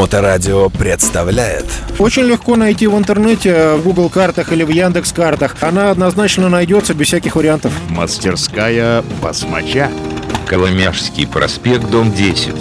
Моторадио представляет Очень легко найти в интернете, в Google картах или в Яндекс картах. Она однозначно найдется без всяких вариантов. Мастерская басмача. Коломяжский проспект, дом 10.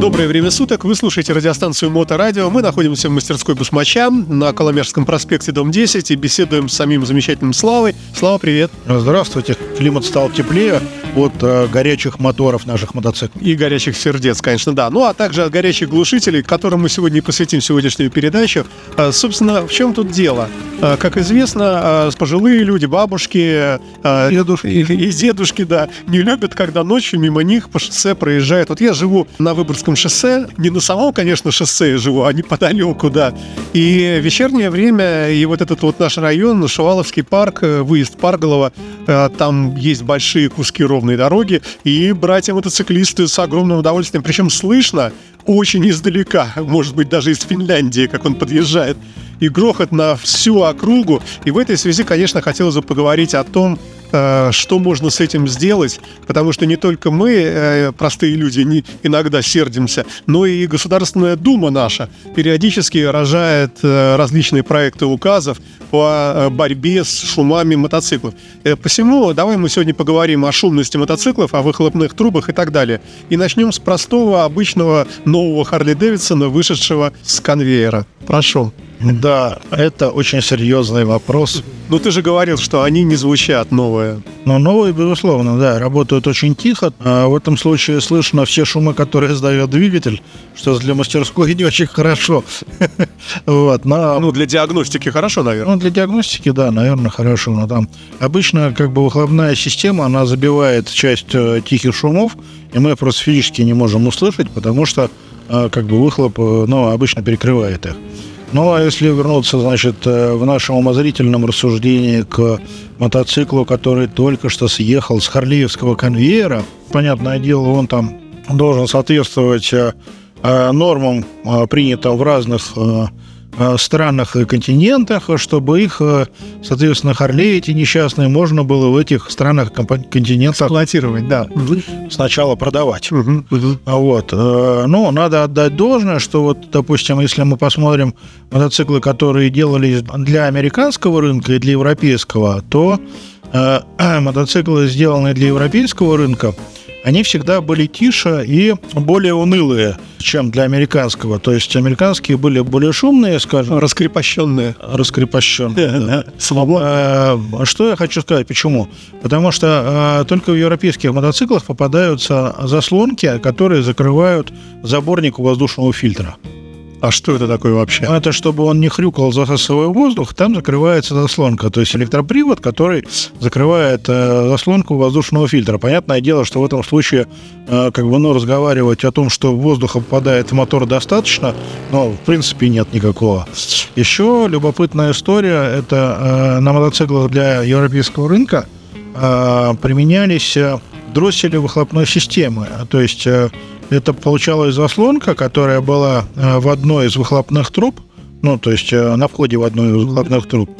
Доброе время суток. Вы слушаете радиостанцию Моторадио. Мы находимся в мастерской Бусмача на Коломяжском проспекте, дом 10 и беседуем с самим замечательным Славой. Слава, привет. Здравствуйте. Климат стал теплее от э, горячих моторов наших мотоциклов. И горячих сердец, конечно, да. Ну, а также от горячих глушителей, которым мы сегодня и посвятим сегодняшнюю передачу. А, собственно, в чем тут дело? А, как известно, а, пожилые люди, бабушки а, Дедушки. и, и дедушки, да, не любят, когда ночью мимо них по шоссе проезжает. Вот я живу на Выборгском шоссе, не на самом, конечно, шоссе я живу, а неподалеку, да. И вечернее время, и вот этот вот наш район, Шуваловский парк, э, выезд Парголова, э, там есть большие куски ровной дороги, и братья-мотоциклисты с огромным удовольствием, причем слышно очень издалека, может быть, даже из Финляндии, как он подъезжает, и грохот на всю округу. И в этой связи, конечно, хотелось бы поговорить о том, что можно с этим сделать, потому что не только мы, э, простые люди, не, иногда сердимся, но и Государственная Дума наша периодически рожает э, различные проекты указов по э, борьбе с шумами мотоциклов. Э, Посему давай мы сегодня поговорим о шумности мотоциклов, о выхлопных трубах и так далее. И начнем с простого, обычного нового Харли Дэвидсона, вышедшего с конвейера. Прошу. Да, это очень серьезный вопрос. Ну ты же говорил, что они не звучат новые. Но новые, безусловно, да, работают очень тихо. А в этом случае слышно все шумы, которые издает двигатель, что для мастерской не очень хорошо. Вот, но Ну, для диагностики хорошо, наверное. Ну, для диагностики, да, наверное, хорошо. Но там обычно как бы выхлопная система, она забивает часть э, тихих шумов, и мы просто физически не можем услышать, потому что э, как бы выхлоп, э, ну, обычно перекрывает их. Ну, а если вернуться, значит, э, в нашем умозрительном рассуждении к мотоциклу, который только что съехал с Харлиевского конвейера, понятное дело, он там должен соответствовать э, э, нормам, принятым в разных странах и континентах, чтобы их, э, соответственно, Харлей эти несчастные можно было в этих странах, континентах Эксплуатировать, да. сначала продавать. А Вот. э, Ну, надо отдать должное, что вот, допустим, если мы посмотрим мотоциклы, которые делались для американского рынка и для европейского, то э, мотоциклы, сделанные для европейского рынка, они всегда были тише и более унылые, чем для американского. То есть американские были более шумные, скажем, Раскрепощенные. раскрепощенные. да. Свобода. Э, Что я хочу сказать, почему? Потому что э, только в европейских мотоциклах попадаются заслонки, которые закрывают заборник воздушного фильтра. А что это такое вообще? Это чтобы он не хрюкал, засасывая воздух, там закрывается заслонка, то есть электропривод, который закрывает э, заслонку воздушного фильтра. Понятное дело, что в этом случае э, как бы, ну, разговаривать о том, что воздуха попадает в мотор достаточно, но в принципе нет никакого. Еще любопытная история, это э, на мотоциклах для европейского рынка э, применялись э, дроссели выхлопной системы, то есть э, это получалась заслонка, которая была э, в одной из выхлопных труб, ну, то есть э, на входе в одну из выхлопных труб.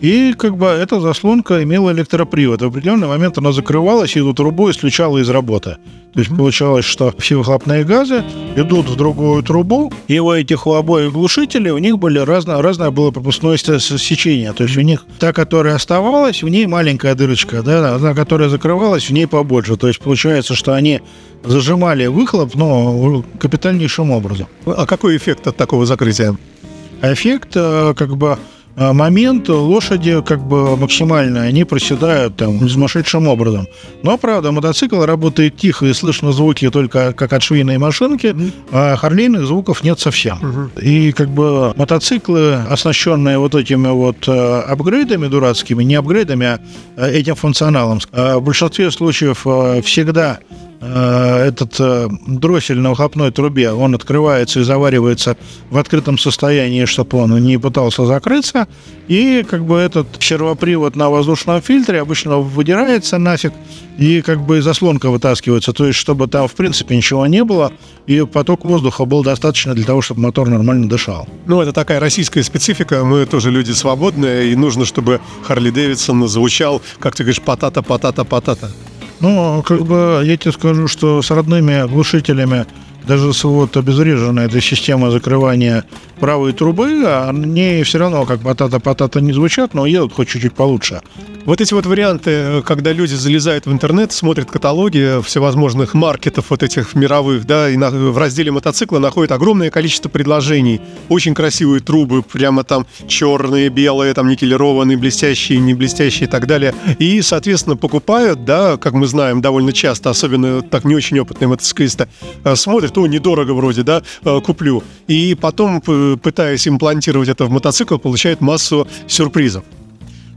И как бы эта заслонка имела электропривод. В определенный момент она закрывалась, и эту трубу исключала из работы. То есть получалось, что все выхлопные газы идут в другую трубу, и у этих у обоих глушителей у них были разное, разное было пропускное сечение. То есть у них та, которая оставалась, в ней маленькая дырочка, да, а та, которая закрывалась, в ней побольше. То есть получается, что они зажимали выхлоп, но капитальнейшим образом. А какой эффект от такого закрытия? эффект, э, как бы момент лошади как бы максимально, они проседают там сумасшедшим образом. Но, правда, мотоцикл работает тихо и слышно звуки только как от швейной машинки, а харлейных звуков нет совсем. И как бы мотоциклы, оснащенные вот этими вот э, апгрейдами дурацкими, не апгрейдами, а э, этим функционалом, э, в большинстве случаев э, всегда этот э, дроссель на выхлопной трубе, он открывается и заваривается в открытом состоянии, чтобы он не пытался закрыться. И как бы этот сервопривод на воздушном фильтре обычно выдирается нафиг, и как бы заслонка вытаскивается, то есть чтобы там в принципе ничего не было, и поток воздуха был достаточно для того, чтобы мотор нормально дышал. Ну, это такая российская специфика. Мы тоже люди свободные, и нужно, чтобы Харли Дэвидсон звучал, как ты говоришь, патата-патата-патата. Ну, как бы я тебе скажу, что с родными глушителями, даже с вот обезвреженной этой системой закрывания правой трубы, они все равно как потата-потата не звучат, но едут хоть чуть-чуть получше. Вот эти вот варианты, когда люди залезают в интернет, смотрят каталоги всевозможных маркетов вот этих мировых, да, и на, в разделе мотоцикла находят огромное количество предложений. Очень красивые трубы, прямо там черные, белые, там никелированные, блестящие, не блестящие и так далее. И, соответственно, покупают, да, как мы знаем, довольно часто, особенно так не очень опытные мотоциклисты, э, смотрят, о, недорого вроде, да, э, куплю. И потом, пытаясь имплантировать это в мотоцикл, получают массу сюрпризов.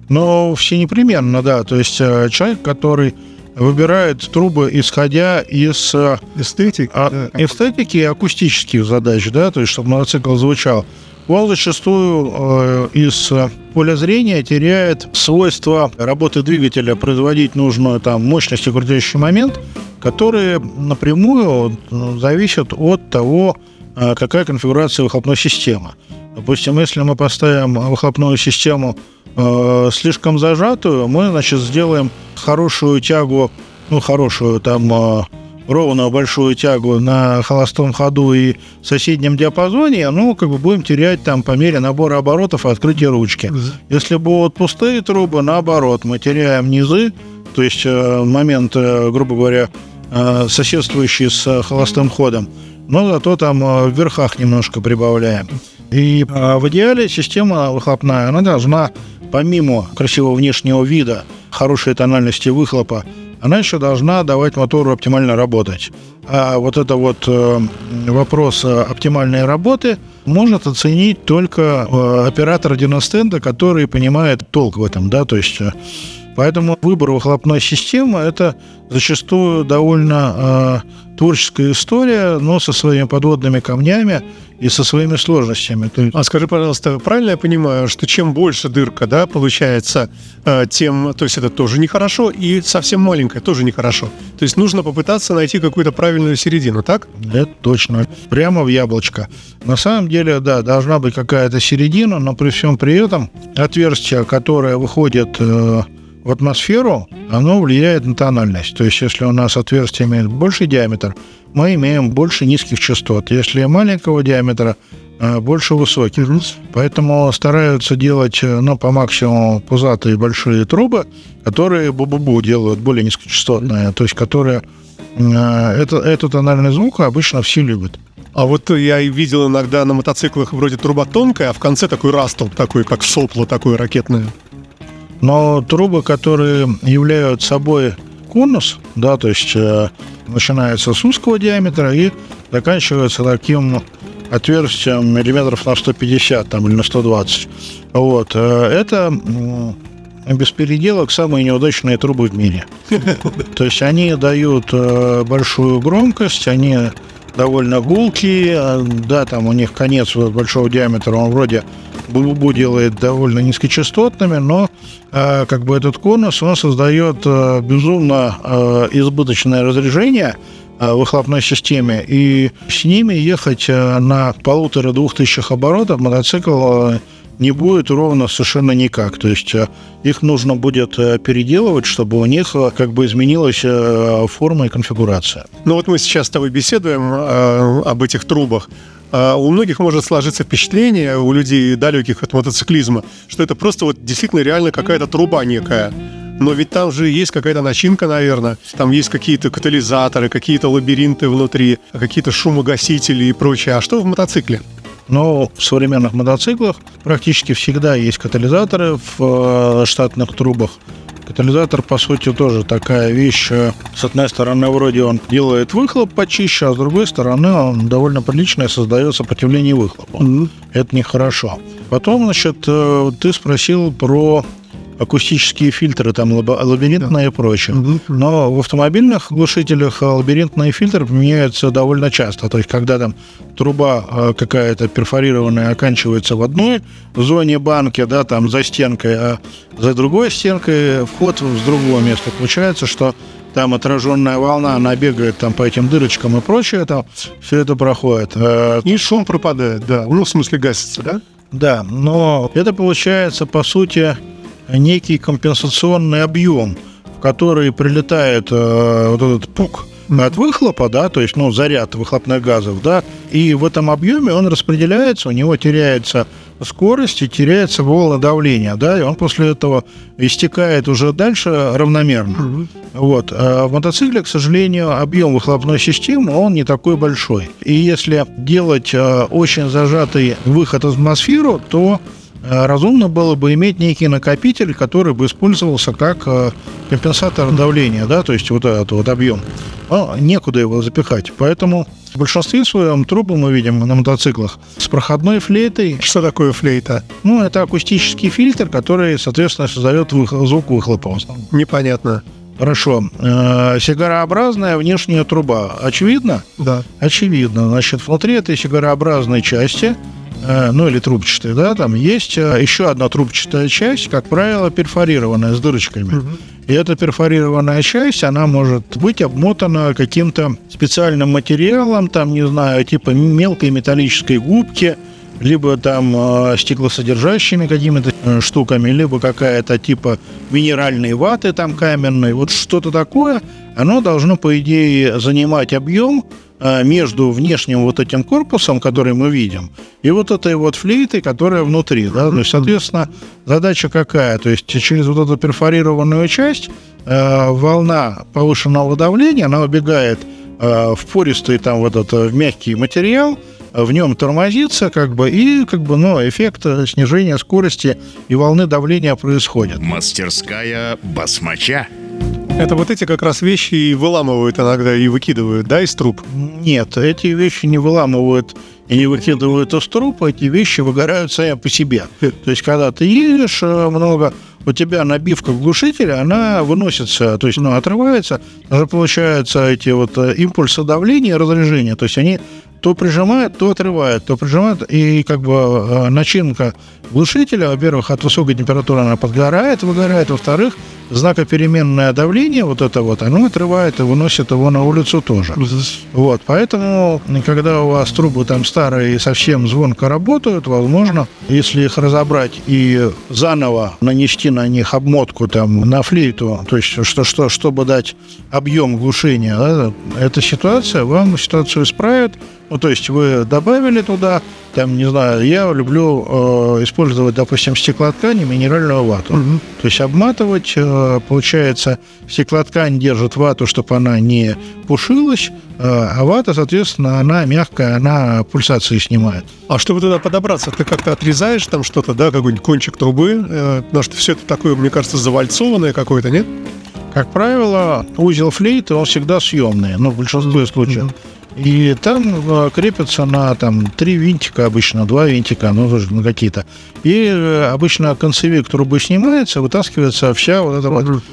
Но все непременно, да. То есть э, человек, который выбирает трубы, исходя из э, Эстетик, а, да. эстетики и акустических задач, да, то есть чтобы мотоцикл звучал. Он зачастую э, из поля зрения теряет свойства работы двигателя, производить нужную там мощность и крутящий момент, которые напрямую зависят от того, какая конфигурация выхлопной системы. Допустим, если мы поставим выхлопную систему э, слишком зажатую, мы, значит, сделаем хорошую тягу, ну, хорошую, там, э, ровную большую тягу на холостом ходу и соседнем диапазоне, ну, как бы будем терять там по мере набора оборотов и открытия ручки. Если будут пустые трубы, наоборот, мы теряем низы, то есть э, момент, э, грубо говоря, э, соседствующий с холостым ходом, но зато там э, в верхах немножко прибавляем. И а, в идеале система выхлопная, она должна, помимо красивого внешнего вида, хорошей тональности выхлопа, она еще должна давать мотору оптимально работать. А вот это вот э, вопрос оптимальной работы может оценить только э, оператор диностенда, который понимает толк в этом, да, то есть э, Поэтому выбор выхлопной системы – это зачастую довольно э, творческая история, но со своими подводными камнями и со своими сложностями. А скажи, пожалуйста, правильно я понимаю, что чем больше дырка, да, получается, э, тем, то есть это тоже нехорошо, и совсем маленькая тоже нехорошо. То есть нужно попытаться найти какую-то правильную середину, так? Это точно. Прямо в яблочко. На самом деле, да, должна быть какая-то середина, но при всем при этом отверстие, которое выходит э, в атмосферу, оно влияет на тональность. То есть, если у нас отверстие имеет больший диаметр, мы имеем больше низких частот. Если маленького диаметра, э, больше высоких. Поэтому стараются делать э, ну, по максимуму пузатые большие трубы, которые бу-бу-бу делают более низкочастотные, то есть которые э, это, эту тональный звук обычно все любят. А вот я видел иногда на мотоциклах вроде труба тонкая, а в конце такой растол, такой, как сопло такое ракетное. Но трубы, которые являются собой конус, да, то есть э, начинается с узкого диаметра и заканчивается таким отверстием миллиметров на 150 там, или на 120. Вот. Э, это без переделок самые неудачные трубы в мире. То есть они дают э, большую громкость, они довольно гулкие, э, да, там у них конец большого диаметра, он вроде Бубу делает довольно низкочастотными, но э, как бы этот конус, он создает э, безумно э, избыточное разряжение э, в выхлопной системе, и с ними ехать э, на полутора-двух тысячах оборотов мотоцикл э, не будет ровно совершенно никак. То есть их нужно будет переделывать, чтобы у них как бы изменилась форма и конфигурация. Ну вот мы сейчас с тобой беседуем э, об этих трубах. А у многих может сложиться впечатление, у людей далеких от мотоциклизма, что это просто вот действительно реально какая-то труба некая. Но ведь там же есть какая-то начинка, наверное. Там есть какие-то катализаторы, какие-то лабиринты внутри, какие-то шумогасители и прочее. А что в мотоцикле? Но в современных мотоциклах практически всегда есть катализаторы в э, штатных трубах. Катализатор, по сути, тоже такая вещь. С одной стороны, вроде он делает выхлоп почище, а с другой стороны, он довольно приличное создает сопротивление выхлопу. Mm-hmm. Это нехорошо. Потом, значит, э, ты спросил про акустические фильтры, там лабиринтные да. и прочее. Угу. Но в автомобильных глушителях лабиринтные фильтры применяются довольно часто. То есть, когда там труба э, какая-то перфорированная оканчивается в одной зоне банки, да, там за стенкой, а за другой стенкой вход с другого места. Получается, что там отраженная волна, она бегает там по этим дырочкам и прочее, там все это проходит. Э, и шум пропадает, да. Ну, в смысле, гасится, да? Да, но это получается, по сути, некий компенсационный объем, в который прилетает э, вот этот пук от выхлопа, да, то есть, ну, заряд выхлопных газов, да, и в этом объеме он распределяется, у него теряется скорость и теряется волна давления, да, и он после этого истекает уже дальше равномерно. Вот. А в мотоцикле, к сожалению, объем выхлопной системы, он не такой большой. И если делать э, очень зажатый выход в атмосферу, то разумно было бы иметь некий накопитель, который бы использовался как э, компенсатор давления, да, то есть вот этот вот объем. Но некуда его запихать. Поэтому в большинстве своем трубы мы видим на мотоциклах с проходной флейтой. Что такое флейта? Ну, это акустический фильтр, который, соответственно, создает вых- звук выхлопа. Непонятно. Хорошо. Э, сигарообразная внешняя труба. Очевидно? Да. Очевидно. Значит, внутри этой сигарообразной части, э, ну или трубчатой, да, там есть э, еще одна трубчатая часть, как правило, перфорированная с дырочками. И эта перфорированная часть, она может быть обмотана каким-то специальным материалом, там, не знаю, типа мелкой металлической губки, либо там э, стеклосодержащими какими-то э, штуками, либо какая-то типа минеральной ваты там каменной, вот что-то такое, оно должно, по идее, занимать объем э, между внешним вот этим корпусом, который мы видим, и вот этой вот флейтой, которая внутри, да, то есть, соответственно, задача какая, то есть через вот эту перфорированную часть э, волна повышенного давления, она убегает э, в пористый там вот этот э, в мягкий материал, в нем тормозится, как бы, и как бы, ну, эффект э, снижения скорости и волны давления происходит. Мастерская басмача. Это вот эти как раз вещи и выламывают иногда и выкидывают, да, из труб? Нет, эти вещи не выламывают и не выкидывают из труб, эти вещи выгорают сами по себе. То есть, когда ты едешь э, много, у тебя набивка глушителя, она выносится, то есть, ну, отрывается, получаются эти вот э, импульсы давления и разряжения, то есть они то прижимают, то отрывают, то прижимают, и как бы э, начинка глушителя, во-первых, от высокой температуры она подгорает, выгорает, во-вторых, знакопеременное давление, вот это вот, оно отрывает и выносит его на улицу тоже. Вот, поэтому, когда у вас трубы там старые и совсем звонко работают, возможно, если их разобрать и заново нанести на них обмотку там на флейту, то есть что, что, чтобы дать объем глушения, да, эта ситуация вам ситуацию исправит. Ну, то есть вы добавили туда, там, не знаю, я люблю э, использовать, допустим, стеклоткань и минеральную вату. То есть обматывать, э, получается, стеклоткань держит вату, чтобы она не пушилась, э, а вата, соответственно, она мягкая, она пульсации снимает. А чтобы туда подобраться, ты как-то отрезаешь там что-то, да, какой-нибудь кончик трубы, э, потому что все это такое, мне кажется, завальцованное какое-то, нет? Как правило, узел флейты, он всегда съемный, ну, в большинстве случаев. И там э, крепится на там три винтика обычно, два винтика, ну, на какие-то. И э, обычно концевик трубы снимается, вытаскивается вся вот эта вот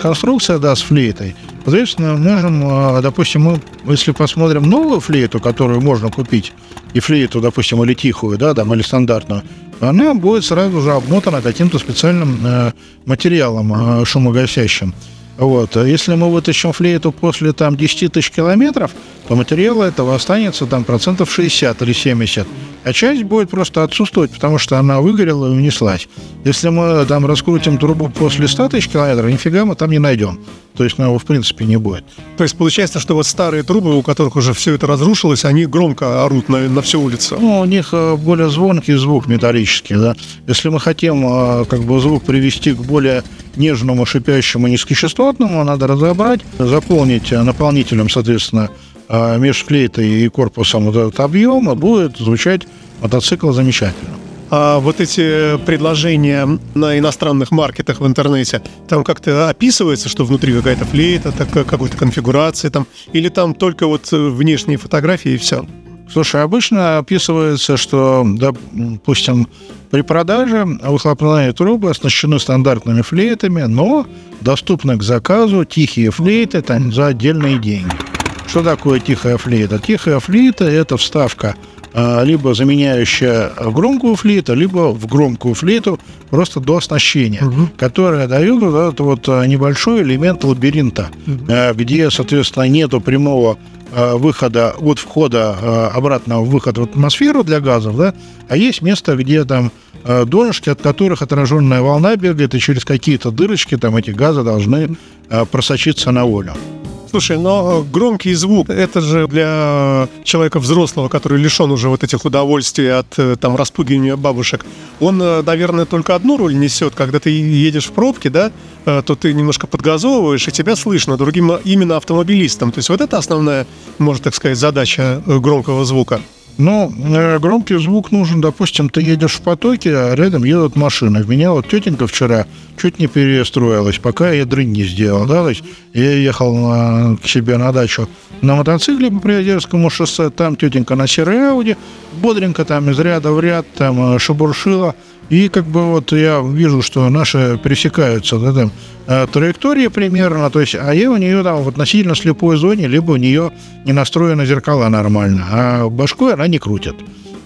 конструкция, да, с флейтой. Соответственно, можем, э, допустим, мы, если посмотрим новую флейту, которую можно купить, и флейту, допустим, или тихую, да, там, или стандартную, она будет сразу же обмотана каким-то специальным э, материалом э, шумогасящим. Вот. А Если мы вытащим флейту после там 10 тысяч километров, то материала этого останется там процентов 60 или 70. А часть будет просто отсутствовать, потому что она выгорела и унеслась. Если мы там раскрутим трубу после 100 тысяч километров, нифига мы там не найдем. То есть, ну, его в принципе не будет. То есть получается, что вот старые трубы, у которых уже все это разрушилось, они громко орут на, на всю улицу. Ну, у них э, более звонкий звук металлический, да. Если мы хотим э, как бы звук привести к более нежному, шипящему, низкочастотному, надо разобрать, заполнить наполнителем, соответственно, между флейтой и корпусом вот этот объем, будет звучать мотоцикл замечательно. А вот эти предложения на иностранных маркетах в интернете, там как-то описывается, что внутри какая-то флейта, такая какой-то конфигурация там, или там только вот э, внешние фотографии и все? Слушай, обычно описывается, что, допустим, при продаже выхлопные трубы оснащены стандартными флейтами, но доступны к заказу тихие флейты там, за отдельные деньги. Что такое тихая флейта? Тихая флейта – это вставка а, либо заменяющая громкую флейту, либо в громкую флейту просто до оснащения, которая дает вот этот вот а, небольшой элемент лабиринта, а, где, соответственно, нету прямого выхода от входа обратного выхода в атмосферу для газов, да, а есть место, где там донышки, от которых отраженная волна бегает, и через какие-то дырочки там эти газы должны просочиться на волю. Слушай, но громкий звук, это же для человека взрослого, который лишен уже вот этих удовольствий от э, там распугивания бабушек, он, э, наверное, только одну роль несет, когда ты едешь в пробке, да, э, то ты немножко подгазовываешь, и тебя слышно другим именно автомобилистам. То есть вот это основная, можно так сказать, задача громкого звука. Ну, э, громкий звук нужен, допустим, ты едешь в потоке, а рядом едут машины. Меня вот тетенька вчера чуть не перестроилась, пока я дрынь не сделал, да, то есть я ехал на, к себе на дачу на мотоцикле по Приозерскому шоссе, там тетенька на серой Ауди, бодренько там из ряда в ряд там э, шебуршила, и как бы вот я вижу, что наши пересекаются да, там, э, траектории примерно, то есть, а я у нее там в относительно слепой зоне, либо у нее не настроена зеркала нормально, а башкой она не крутит.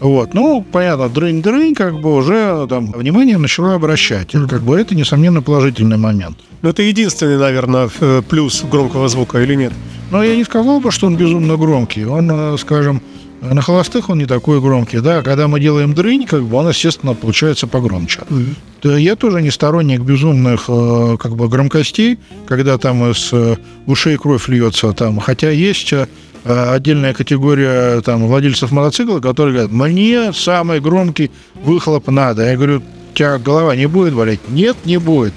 Вот, ну, понятно, дрынь-дрынь, как бы уже там внимание начало обращать. Как бы это, несомненно, положительный момент. Но это единственный, наверное, э, плюс громкого звука или нет? Но я не сказал бы, что он безумно громкий. Он, э, скажем, на холостых он не такой громкий, да. Когда мы делаем дрынь, как бы он, естественно, получается погромче. Mm-hmm. Я тоже не сторонник безумных э, как бы громкостей, когда там из э, ушей кровь льется там. Хотя есть э, отдельная категория там владельцев мотоцикла, которые говорят, мне самый громкий выхлоп надо. Я говорю, у тебя голова не будет болеть? Нет, не будет.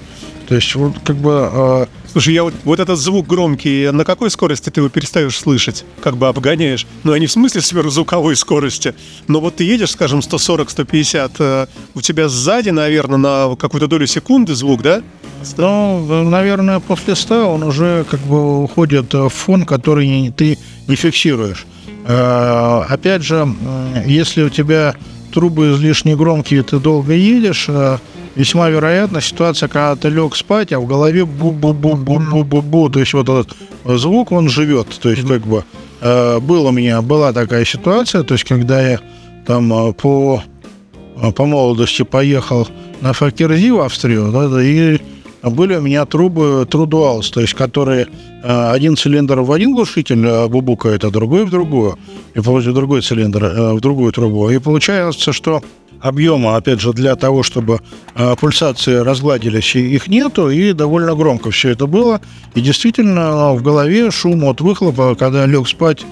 То есть вот как бы Слушай, я вот, вот этот звук громкий, на какой скорости ты его перестаешь слышать? Как бы обгоняешь? Ну, а не в смысле сверхзвуковой скорости. Но вот ты едешь, скажем, 140-150, э, у тебя сзади, наверное, на какую-то долю секунды звук, да? Ну, наверное, после 100 он уже как бы уходит в фон, который ты не фиксируешь. Э, опять же, если у тебя трубы излишне громкие, ты долго едешь, э, весьма вероятна ситуация, когда ты лег спать, а в голове бу-бу-бу-бу-бу-бу-бу. То есть вот этот звук, он живет. То есть как бы э, был у меня, была такая ситуация, то есть когда я там э, по, э, по молодости поехал на Факерзи в Австрию, да, и были у меня трубы Трудуалс, то есть которые один цилиндр в один глушитель бубукает, а другой в другую, и получается другой цилиндр в другую трубу. И получается, что объема, опять же, для того, чтобы э, пульсации разгладились, их нету, и довольно громко все это было. И действительно в голове шум от выхлопа, когда лег спать,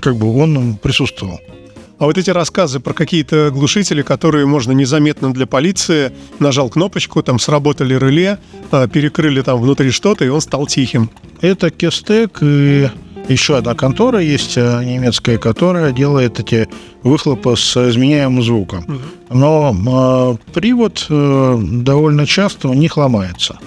как бы он присутствовал. А вот эти рассказы про какие-то глушители, которые можно незаметно для полиции, нажал кнопочку, там сработали реле, перекрыли там внутри что-то, и он стал тихим. Это Кестек и еще одна контора есть э, немецкая, которая делает эти выхлопы с изменяемым звуком. Но э, привод э, довольно часто у них ломается.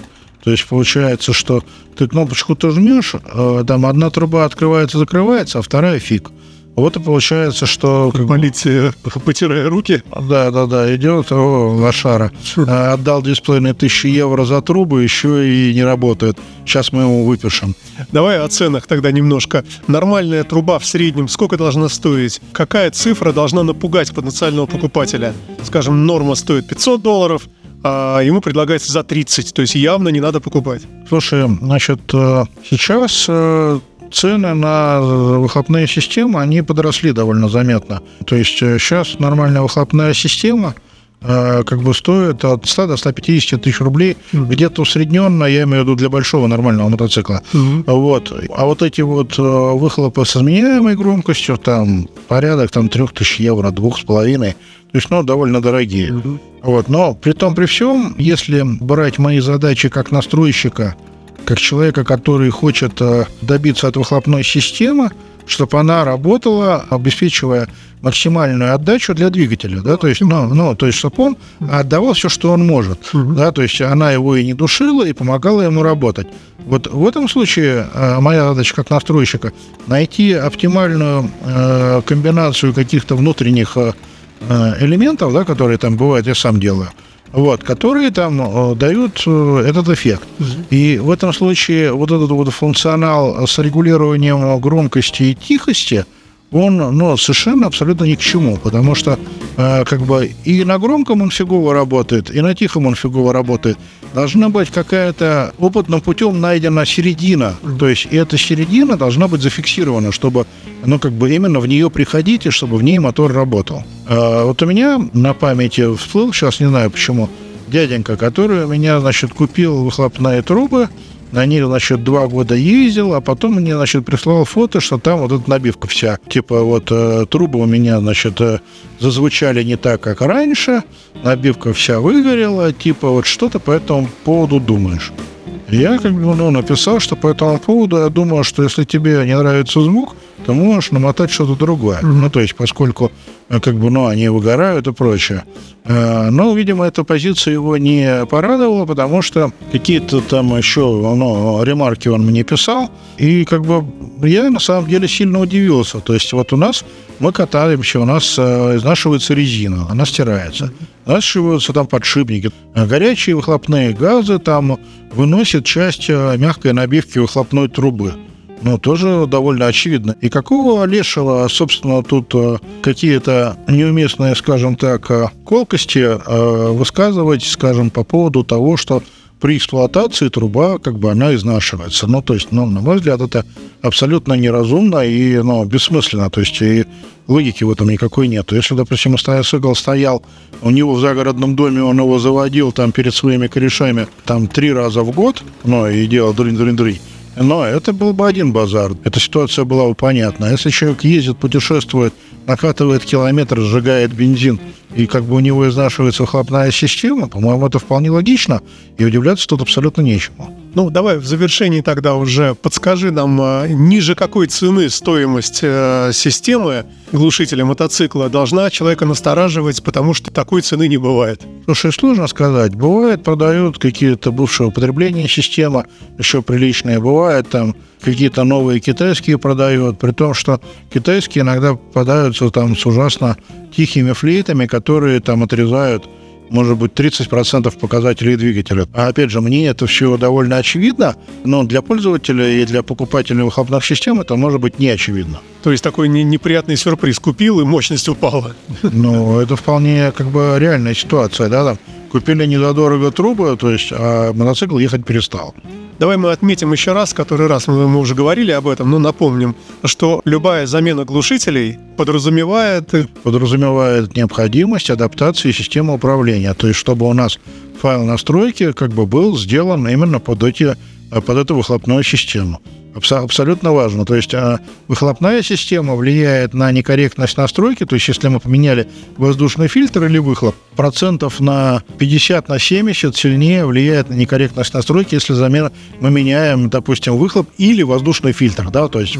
То есть получается, что ты кнопочку-то жмешь, э, там одна труба открывается, закрывается, а вторая фиг. Вот и получается, что... Как полиция, потирая руки. Да, да, да, идет, о, лошара. А, отдал 2,5 тысячи евро за трубу, еще и не работает. Сейчас мы его выпишем. Давай о ценах тогда немножко. Нормальная труба в среднем сколько должна стоить? Какая цифра должна напугать потенциального покупателя? Скажем, норма стоит 500 долларов, а ему предлагается за 30, то есть явно не надо покупать. Слушай, значит, э, сейчас э, цены на выхлопные системы, они подросли довольно заметно. То есть сейчас э, нормальная выхлопная система э, как бы стоит от 100 до 150 тысяч рублей, mm-hmm. где-то усредненно, я имею в виду для большого нормального мотоцикла. Mm-hmm. Вот. А вот эти вот э, выхлопы с изменяемой громкостью, там порядок там 3000 евро, двух с половиной, то есть, ну, довольно дорогие. Mm-hmm. Вот. Но при том, при всем, если брать мои задачи как настройщика – как человека, который хочет э, добиться от выхлопной системы, чтобы она работала, обеспечивая максимальную отдачу для двигателя, да, то есть, ну, ну, то есть, чтобы он отдавал все, что он может, да, то есть она его и не душила, и помогала ему работать. Вот в этом случае э, моя задача как настройщика найти оптимальную э, комбинацию каких-то внутренних элементов, да, которые там бывают, я сам делаю, вот, которые там э, дают э, этот эффект. И в этом случае вот этот вот функционал с регулированием громкости и тихости – он ну, совершенно абсолютно ни к чему, потому что э, как бы и на громком он фигово работает, и на тихом он фигово работает. Должна быть какая-то опытным путем найдена середина, то есть и эта середина должна быть зафиксирована, чтобы ну, как бы именно в нее приходить, и чтобы в ней мотор работал. Э, вот у меня на памяти всплыл, сейчас не знаю почему, дяденька, который у меня, значит, купил выхлопные трубы, на ней, значит, два года ездил, а потом мне, значит, прислал фото, что там вот эта набивка вся. Типа вот э, трубы у меня, значит, э, зазвучали не так, как раньше, набивка вся выгорела, типа вот что ты по этому поводу думаешь? Я как бы ну, написал, что по этому поводу я думаю, что если тебе не нравится звук, то можешь намотать что-то другое. Mm-hmm. Ну, то есть, поскольку э, как бы, ну, они выгорают и прочее. Э, но, видимо, эта позиция его не порадовала, потому что какие-то там еще ну, ремарки он мне писал, и как бы я на самом деле сильно удивился. То есть вот у нас мы катаемся, у нас э, изнашивается резина, она стирается. Изнашиваются там подшипники. Горячие выхлопные газы там выносят часть мягкой набивки выхлопной трубы. Ну, тоже довольно очевидно. И какого лешего, собственно, тут э, какие-то неуместные, скажем так, э, колкости э, высказывать, скажем, по поводу того, что при эксплуатации труба, как бы, она изнашивается. Ну, то есть, ну, на мой взгляд, это абсолютно неразумно и, ну, бессмысленно. То есть, и логики в этом никакой нет. Если, допустим, мотоцикл стоял у него в загородном доме, он его заводил там перед своими корешами там три раза в год, ну, и делал дрынь-дрынь-дрынь, но это был бы один базар. Эта ситуация была бы понятна. Если человек ездит, путешествует, накатывает километр, сжигает бензин, и как бы у него изнашивается выхлопная система, по-моему, это вполне логично, и удивляться тут абсолютно нечему. Ну, давай в завершении тогда уже подскажи нам, а, ниже какой цены стоимость э, системы глушителя мотоцикла должна человека настораживать, потому что такой цены не бывает? Слушай, сложно сказать. Бывает, продают какие-то бывшие употребления система, еще приличные. Бывает, там какие-то новые китайские продают, при том, что китайские иногда попадаются там с ужасно тихими флейтами, которые там отрезают может быть, 30% показателей двигателя. А опять же, мне это все довольно очевидно, но для пользователя и для покупателя выхлопных систем это может быть не очевидно. То есть такой неприятный сюрприз купил и мощность упала. Ну, это вполне как бы реальная ситуация, да, там купили недодорого трубы, то есть, а мотоцикл ехать перестал. Давай мы отметим еще раз, который раз мы, мы уже говорили об этом, но напомним, что любая замена глушителей подразумевает... Подразумевает необходимость адаптации системы управления. То есть, чтобы у нас файл настройки как бы был сделан именно под, эти, под эту выхлопную систему абсолютно важно. То есть а, выхлопная система влияет на некорректность настройки. То есть если мы поменяли воздушный фильтр или выхлоп, процентов на 50 на 70 сильнее влияет на некорректность настройки, если замена мы меняем, допустим, выхлоп или воздушный фильтр. Да? То есть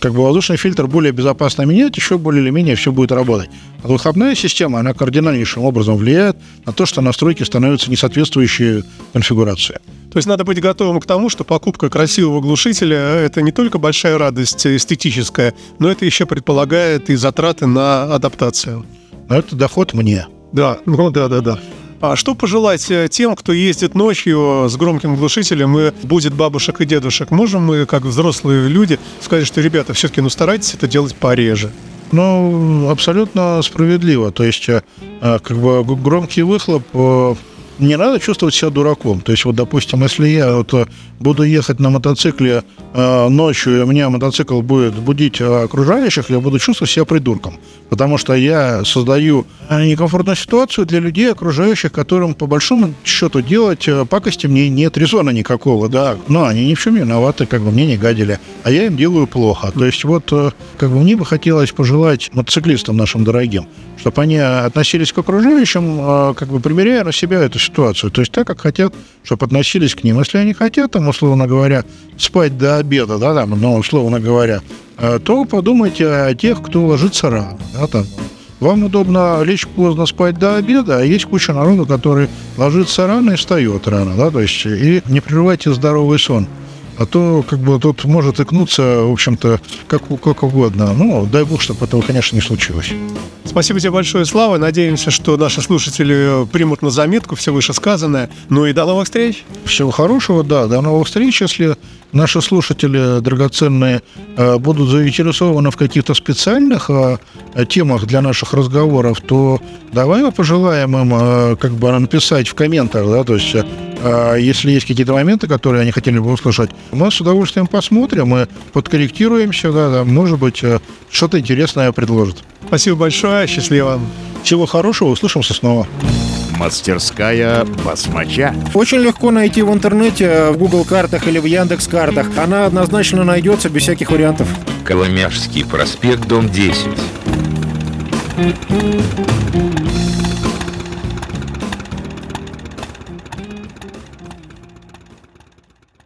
как бы воздушный фильтр более безопасно менять, еще более или менее все будет работать. А выхлопная система, она кардинальнейшим образом влияет на то, что настройки становятся несоответствующие конфигурации. То есть надо быть готовым к тому, что покупка красивого глушителя – это не только большая радость эстетическая, но это еще предполагает и затраты на адаптацию. Но это доход мне. Да, ну да, да, да. А что пожелать э, тем, кто ездит ночью с громким глушителем и будет бабушек и дедушек? Можем мы, как взрослые люди, сказать, что, ребята, все-таки ну старайтесь это делать пореже? Ну, абсолютно справедливо. То есть, э, э, как бы громкий выхлоп не надо чувствовать себя дураком. То есть, вот, допустим, если я вот э, буду ехать на мотоцикле э, ночью, и у меня мотоцикл будет будить окружающих, я буду чувствовать себя придурком. Потому что я создаю э, некомфортную ситуацию для людей, окружающих, которым, по большому счету, делать э, пакости мне нет резона никакого, да. Но они ни в чем не виноваты, как бы мне не гадили. А я им делаю плохо. То есть, вот, как бы мне бы хотелось пожелать мотоциклистам нашим дорогим, чтобы они относились к окружающим, как бы примеряя на себя эту ситуацию. То есть так, как хотят, чтобы относились к ним. Если они хотят, там, условно говоря, спать до обеда, да, там, ну, условно говоря, э, то подумайте о тех, кто ложится рано, да, там. Вам удобно лечь поздно, спать до обеда, а есть куча народу, который ложится рано и встает рано, да, то есть и не прерывайте здоровый сон. А то, как бы, тут может икнуться, в общем-то, как, как угодно. Ну, дай бог, чтобы этого, конечно, не случилось. Спасибо тебе большое, Слава. Надеемся, что наши слушатели примут на заметку все вышесказанное. Ну и до новых встреч. Всего хорошего, да. До новых встреч. Если наши слушатели драгоценные э, будут заинтересованы в каких-то специальных э, темах для наших разговоров, то давай мы пожелаем им э, как бы написать в комментах, да, то есть а, если есть какие-то моменты, которые они хотели бы услышать, мы с удовольствием посмотрим, мы подкорректируемся, да, да может быть, э, что-то интересное предложат. Спасибо большое, счастливо. Всего хорошего, услышимся снова. Мастерская басмача. Очень легко найти в интернете, э, в Google картах или в Яндекс картах. Она однозначно найдется без всяких вариантов. Коломяжский проспект, дом 10.